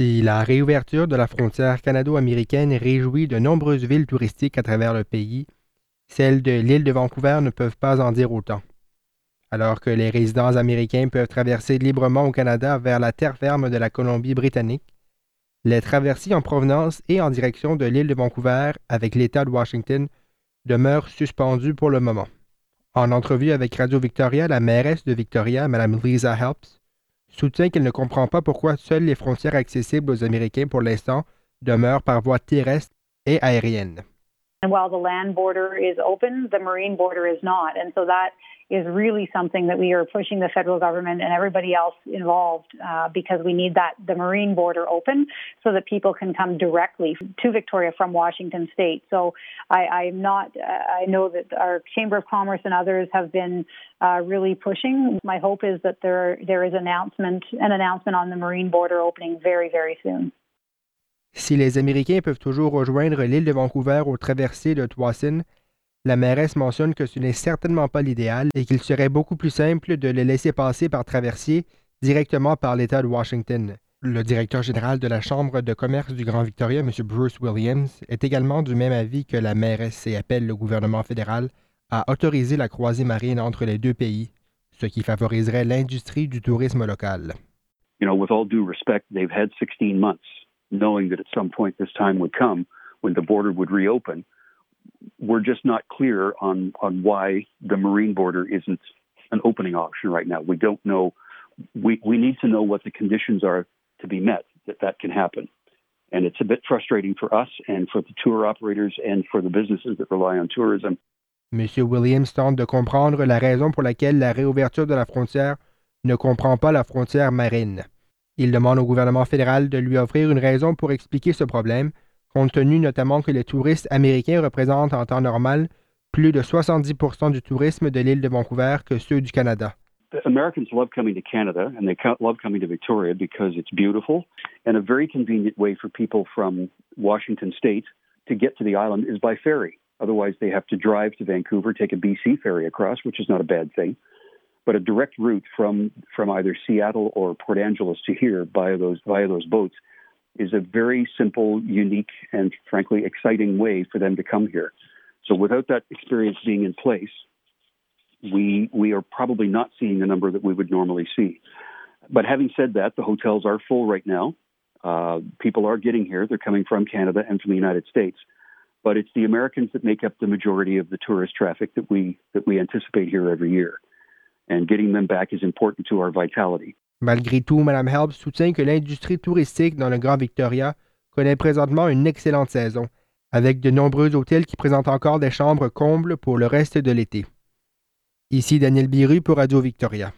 Si la réouverture de la frontière canado-américaine réjouit de nombreuses villes touristiques à travers le pays, celles de l'île de Vancouver ne peuvent pas en dire autant. Alors que les résidents américains peuvent traverser librement au Canada vers la terre ferme de la Colombie-Britannique, les traversées en provenance et en direction de l'île de Vancouver avec l'État de Washington demeurent suspendues pour le moment. En entrevue avec Radio Victoria, la mairesse de Victoria, Mme Lisa Helps, soutient qu'elle ne comprend pas pourquoi seules les frontières accessibles aux Américains pour l'instant demeurent par voie terrestre et aérienne. And while the land border is open, the marine border is not. And so that is really something that we are pushing the federal government and everybody else involved uh, because we need that the marine border open so that people can come directly to Victoria from Washington State. So I, I'm not. Uh, I know that our Chamber of Commerce and others have been uh, really pushing. My hope is that there there is announcement an announcement on the marine border opening very very soon. Si les Américains peuvent toujours rejoindre l'île de Vancouver aux traversées de Twasin, La mairesse mentionne que ce n'est certainement pas l'idéal et qu'il serait beaucoup plus simple de les laisser passer par traversier directement par l'État de Washington. Le directeur général de la Chambre de commerce du Grand Victoria, M. Bruce Williams, est également du même avis que la mairesse et appelle le gouvernement fédéral à autoriser la croisée marine entre les deux pays, ce qui favoriserait l'industrie du tourisme local. You know, with all due respect, they've had 16 months knowing that at some point this time would come when the border would reopen. we're just not clear on on why the marine border isn't an opening option right now. We don't know. We we need to know what the conditions are to be met that that can happen. And it's a bit frustrating for us and for the tour operators and for the businesses that rely on tourism. Monsieur Williams tente de comprendre la raison pour laquelle la réouverture de la frontière ne comprend pas la frontière marine. Il demande au gouvernement fédéral de lui offrir une raison pour expliquer ce problème, compte tenu notamment que les touristes américains représentent en temps normal plus de 70% du tourisme de l'île de Vancouver que ceux du Canada. Americans love coming to Canada and they love coming to Victoria because it's beautiful and a very convenient way for people from Washington state to get to the island is by ferry. Otherwise, they have to drive to Vancouver, take a BC ferry across, which is not a bad thing. But a direct route from, from either Seattle or Port Angeles to here via those, via those boats is a very simple, unique, and frankly exciting way for them to come here. So without that experience being in place, we we are probably not seeing the number that we would normally see. But having said that, the hotels are full right now. Uh, people are getting here; they're coming from Canada and from the United States. But it's the Americans that make up the majority of the tourist traffic that we that we anticipate here every year, and getting them back is important to our vitality. Malgré tout, Mme Helps soutient que l'industrie touristique dans le Grand Victoria connaît présentement une excellente saison, avec de nombreux hôtels qui présentent encore des chambres combles pour le reste de l'été. Ici Daniel Biru pour Radio Victoria.